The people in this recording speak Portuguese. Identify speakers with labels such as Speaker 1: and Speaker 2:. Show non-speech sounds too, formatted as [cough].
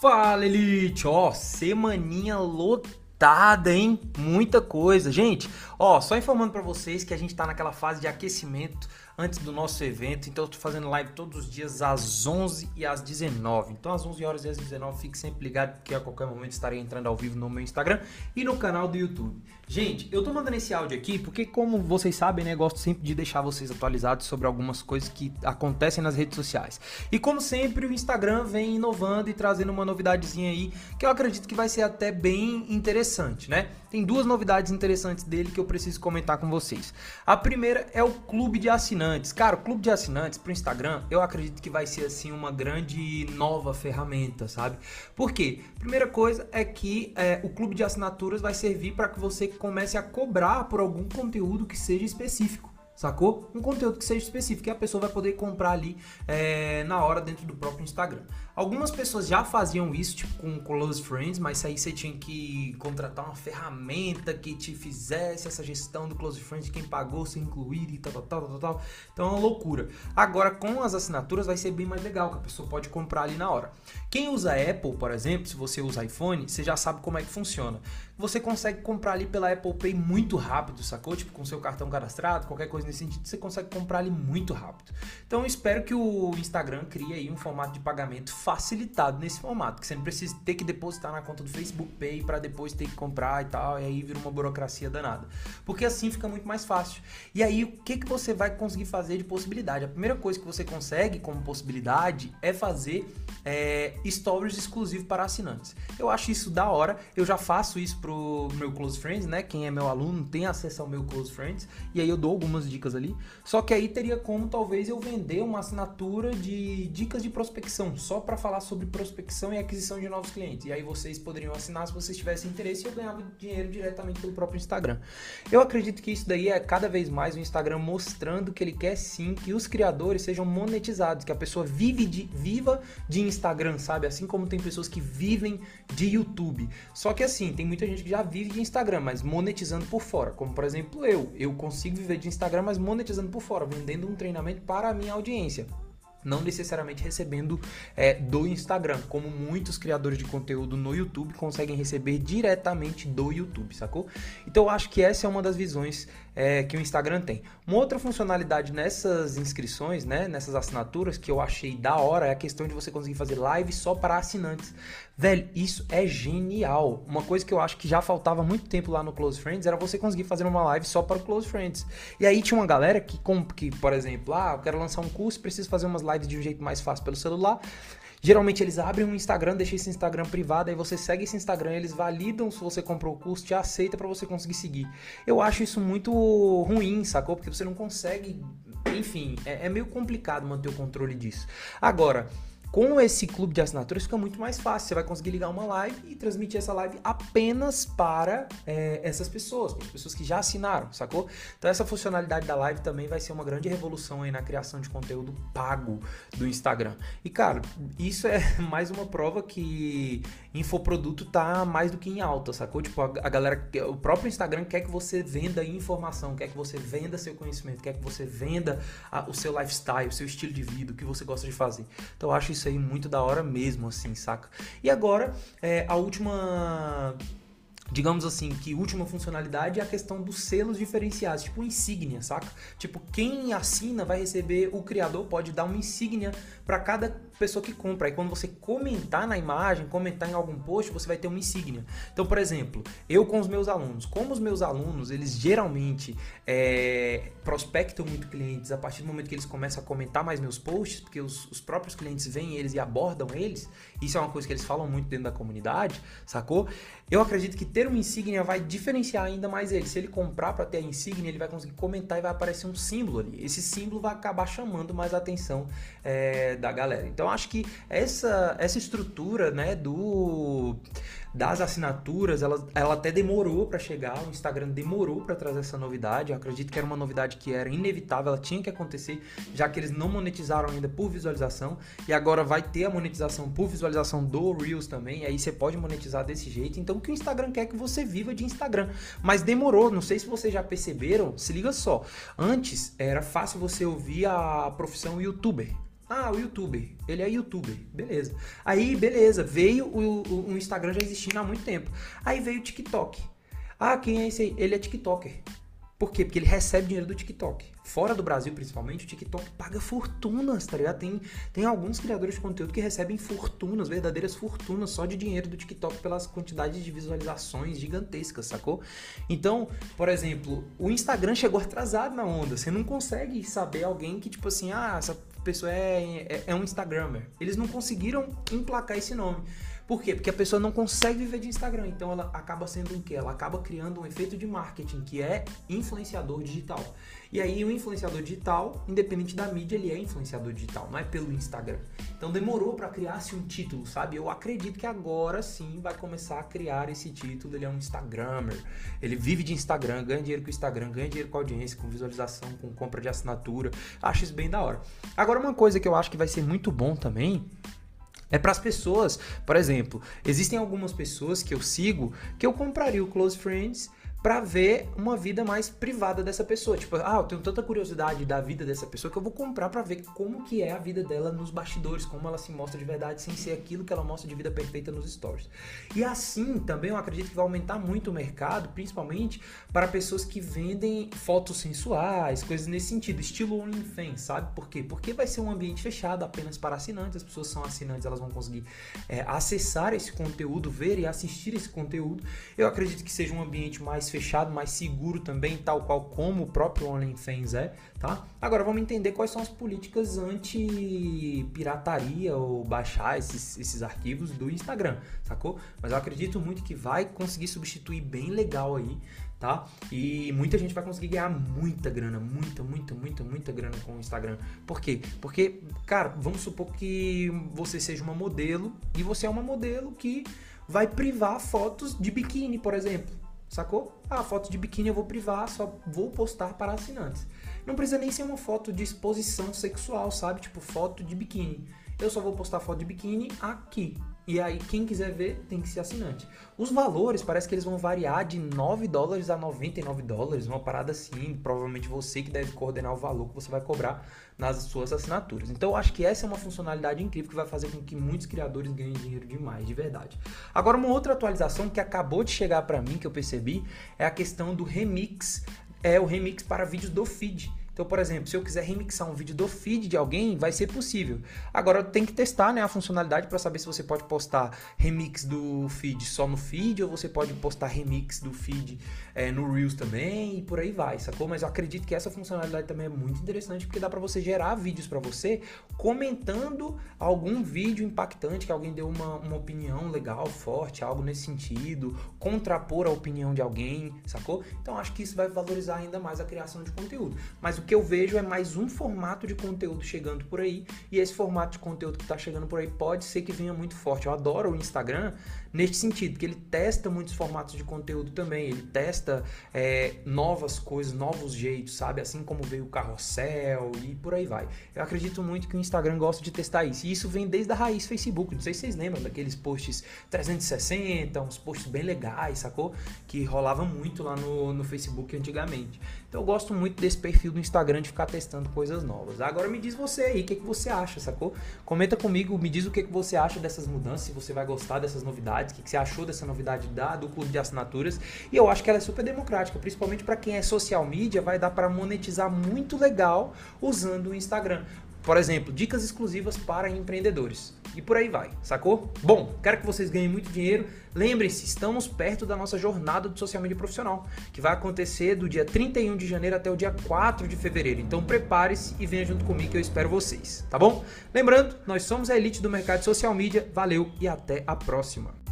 Speaker 1: Fala, Elite! Ó, semaninha lotada, hein? Muita coisa. Gente, ó, só informando para vocês que a gente tá naquela fase de aquecimento antes do nosso evento. Então eu tô fazendo live todos os dias às 11 e às 19. Então às 11 horas e às 19 fique sempre ligado porque a qualquer momento estarei entrando ao vivo no meu Instagram e no canal do YouTube. Gente, eu tô mandando esse áudio aqui porque como vocês sabem, né, gosto sempre de deixar vocês atualizados sobre algumas coisas que acontecem nas redes sociais. E como sempre, o Instagram vem inovando e trazendo uma novidadezinha aí que eu acredito que vai ser até bem interessante, né? Tem duas novidades interessantes dele que eu preciso comentar com vocês. A primeira é o clube de assinantes. Cara, o clube de assinantes pro Instagram, eu acredito que vai ser assim uma grande nova ferramenta, sabe? Por quê? Primeira coisa é que é, o clube de assinaturas vai servir para que você comece a cobrar por algum conteúdo que seja específico. Sacou? Um conteúdo que seja específico e a pessoa vai poder comprar ali é, na hora dentro do próprio Instagram. Algumas pessoas já faziam isso, tipo com Close Friends, mas aí você tinha que contratar uma ferramenta que te fizesse essa gestão do Close Friends, quem pagou, se incluir e tal, tal, tal, tal, tal. Então é uma loucura. Agora, com as assinaturas vai ser bem mais legal, que a pessoa pode comprar ali na hora. Quem usa Apple, por exemplo, se você usa iPhone, você já sabe como é que funciona. Você consegue comprar ali pela Apple Pay muito rápido, sacou? Tipo, com seu cartão cadastrado, qualquer coisa nesse sentido, você consegue comprar ali muito rápido. Então espero que o Instagram crie aí um formato de pagamento facilitado nesse formato, que você não precisa ter que depositar na conta do Facebook Pay para depois ter que comprar e tal, e aí vira uma burocracia danada. Porque assim fica muito mais fácil. E aí o que, que você vai conseguir fazer de possibilidade? A primeira coisa que você consegue como possibilidade é fazer é, stories exclusivos para assinantes. Eu acho isso da hora, eu já faço isso pro meu Close Friends, né? Quem é meu aluno tem acesso ao meu Close Friends, e aí eu dou algumas dicas ali. Só que aí teria como talvez eu vender uma assinatura de dicas de prospecção, só para falar sobre prospecção e aquisição de novos clientes. E aí vocês poderiam assinar se vocês tivessem interesse e eu ganhava dinheiro diretamente pelo próprio Instagram. Eu acredito que isso daí é cada vez mais o Instagram mostrando que ele quer sim que os criadores sejam monetizados, que a pessoa vive de, viva de Instagram, sabe? Assim como tem pessoas que vivem de YouTube. Só que assim, tem muita gente que já vive de Instagram, mas monetizando por fora. Como por exemplo eu. Eu consigo viver de Instagram, mas monetizando por fora, vendendo um treinamento para a minha audiência não necessariamente recebendo é, do Instagram, como muitos criadores de conteúdo no YouTube conseguem receber diretamente do YouTube, sacou? Então eu acho que essa é uma das visões é, que o Instagram tem. Uma outra funcionalidade nessas inscrições, né, nessas assinaturas, que eu achei da hora, é a questão de você conseguir fazer live só para assinantes. Velho, isso é genial. Uma coisa que eu acho que já faltava muito tempo lá no Close Friends era você conseguir fazer uma live só para Close Friends. E aí tinha uma galera que, que por exemplo, ah, eu quero lançar um curso, preciso fazer umas lives de um jeito mais fácil pelo celular. Geralmente eles abrem um Instagram, deixam esse Instagram privado, aí você segue esse Instagram, eles validam se você comprou o curso, te aceita para você conseguir seguir. Eu acho isso muito ruim, sacou? Porque você não consegue, enfim, é, é meio complicado manter o controle disso. Agora, com esse clube de assinaturas fica muito mais fácil. Você vai conseguir ligar uma live e transmitir essa live apenas para é, essas pessoas, para as pessoas que já assinaram, sacou? Então essa funcionalidade da live também vai ser uma grande revolução aí na criação de conteúdo pago do Instagram. E cara, isso é [laughs] mais uma prova que infoproduto tá mais do que em alta, sacou? Tipo, a, galera, o próprio Instagram quer que você venda informação, quer que você venda seu conhecimento, quer que você venda a, o seu lifestyle, o seu estilo de vida, o que você gosta de fazer. Então eu acho isso aí muito da hora mesmo, assim, saca? E agora, é, a última digamos assim, que última funcionalidade é a questão dos selos diferenciados, tipo insígnia, saca? Tipo, quem assina vai receber, o criador pode dar uma insígnia para cada pessoa que compra. Aí quando você comentar na imagem, comentar em algum post, você vai ter uma insígnia. Então, por exemplo, eu com os meus alunos, como os meus alunos, eles geralmente é, prospectam muito clientes a partir do momento que eles começam a comentar mais meus posts, porque os, os próprios clientes veem eles e abordam eles, isso é uma coisa que eles falam muito dentro da comunidade, sacou? Eu acredito que ter uma insígnia vai diferenciar ainda mais ele. Se ele comprar para ter a insígnia, ele vai conseguir comentar e vai aparecer um símbolo ali. Esse símbolo vai acabar chamando mais a atenção é, da galera. Então acho que essa, essa estrutura né, do das assinaturas, ela, ela até demorou para chegar, o Instagram demorou para trazer essa novidade. Eu acredito que era uma novidade que era inevitável, ela tinha que acontecer, já que eles não monetizaram ainda por visualização e agora vai ter a monetização por visualização do Reels também. Aí você pode monetizar desse jeito. Então o que o Instagram quer é que você viva de Instagram, mas demorou. Não sei se vocês já perceberam. Se liga só, antes era fácil você ouvir a profissão YouTuber Ah, o youtuber. Ele é youtuber. Beleza. Aí, beleza. Veio o, o, o Instagram já existindo há muito tempo. Aí veio o TikTok. Ah, quem é esse aí? Ele é TikToker. Por quê? Porque ele recebe dinheiro do TikTok. Fora do Brasil, principalmente, o TikTok paga fortunas, tá ligado? Tem, tem alguns criadores de conteúdo que recebem fortunas, verdadeiras fortunas, só de dinheiro do TikTok pelas quantidades de visualizações gigantescas, sacou? Então, por exemplo, o Instagram chegou atrasado na onda. Você não consegue saber alguém que, tipo assim, ah, essa pessoa é, é, é um Instagrammer. Eles não conseguiram emplacar esse nome. Por quê? Porque a pessoa não consegue viver de Instagram, então ela acaba sendo o quê? Ela acaba criando um efeito de marketing, que é influenciador digital. E aí o influenciador digital, independente da mídia, ele é influenciador digital, não é pelo Instagram. Então demorou para criar-se um título, sabe? Eu acredito que agora sim vai começar a criar esse título. Ele é um Instagrammer. Ele vive de Instagram, ganha dinheiro com o Instagram, ganha dinheiro com audiência, com visualização, com compra de assinatura. Acho isso bem da hora. Agora uma coisa que eu acho que vai ser muito bom também é para as pessoas, por exemplo, existem algumas pessoas que eu sigo que eu compraria o Close Friends para ver uma vida mais privada dessa pessoa. Tipo, ah, eu tenho tanta curiosidade da vida dessa pessoa que eu vou comprar para ver como que é a vida dela nos bastidores, como ela se mostra de verdade sem ser aquilo que ela mostra de vida perfeita nos stories. E assim, também eu acredito que vai aumentar muito o mercado, principalmente para pessoas que vendem fotos sensuais, coisas nesse sentido, estilo OnlyFans, sabe? Por quê? Porque vai ser um ambiente fechado apenas para assinantes, as pessoas são assinantes, elas vão conseguir é, acessar esse conteúdo, ver e assistir esse conteúdo. Eu acredito que seja um ambiente mais fechado, mais seguro também, tal qual como o próprio OnlyFans é, tá? Agora vamos entender quais são as políticas anti-pirataria ou baixar esses, esses arquivos do Instagram, sacou? Mas eu acredito muito que vai conseguir substituir bem legal aí, tá? E muita gente vai conseguir ganhar muita grana, muita, muita, muita, muita grana com o Instagram. Por quê? Porque, cara, vamos supor que você seja uma modelo e você é uma modelo que vai privar fotos de biquíni, por exemplo. Sacou? Ah, foto de biquíni eu vou privar, só vou postar para assinantes. Não precisa nem ser uma foto de exposição sexual, sabe? Tipo, foto de biquíni. Eu só vou postar foto de biquíni aqui. E aí, quem quiser ver, tem que ser assinante. Os valores, parece que eles vão variar de 9 dólares a 99 dólares, uma parada assim. Provavelmente você que deve coordenar o valor que você vai cobrar nas suas assinaturas. Então, eu acho que essa é uma funcionalidade incrível que vai fazer com que muitos criadores ganhem dinheiro demais, de verdade. Agora, uma outra atualização que acabou de chegar para mim, que eu percebi, é a questão do remix. É o remix para vídeos do feed. Então, por exemplo, se eu quiser remixar um vídeo do feed de alguém, vai ser possível. Agora, tem que testar né, a funcionalidade para saber se você pode postar remix do feed só no feed ou você pode postar remix do feed é, no Reels também e por aí vai, sacou? Mas eu acredito que essa funcionalidade também é muito interessante porque dá para você gerar vídeos para você comentando algum vídeo impactante que alguém deu uma, uma opinião legal, forte, algo nesse sentido, contrapor a opinião de alguém, sacou? Então, acho que isso vai valorizar ainda mais a criação de conteúdo. Mas o que eu vejo é mais um formato de conteúdo chegando por aí, e esse formato de conteúdo que está chegando por aí pode ser que venha muito forte. Eu adoro o Instagram neste sentido, que ele testa muitos formatos de conteúdo também, ele testa é, novas coisas, novos jeitos, sabe? Assim como veio o carrossel e por aí vai. Eu acredito muito que o Instagram gosta de testar isso, e isso vem desde a raiz Facebook. Não sei se vocês lembram daqueles posts 360, uns posts bem legais, sacou? Que rolava muito lá no, no Facebook antigamente. Então eu gosto muito desse perfil do Instagram de ficar testando coisas novas. Agora me diz você aí, o que, que você acha, sacou? Comenta comigo, me diz o que, que você acha dessas mudanças, se você vai gostar dessas novidades, o que, você achou dessa novidade da, do clube de assinaturas. E eu acho que ela é super democrática, principalmente para quem é social media, vai dar para monetizar muito legal usando o Instagram. Por exemplo, dicas exclusivas para empreendedores. E por aí vai, sacou? Bom, quero que vocês ganhem muito dinheiro. Lembrem-se, estamos perto da nossa jornada do social media profissional, que vai acontecer do dia 31 de janeiro até o dia 4 de fevereiro. Então prepare-se e venha junto comigo que eu espero vocês, tá bom? Lembrando, nós somos a elite do mercado de social media. Valeu e até a próxima.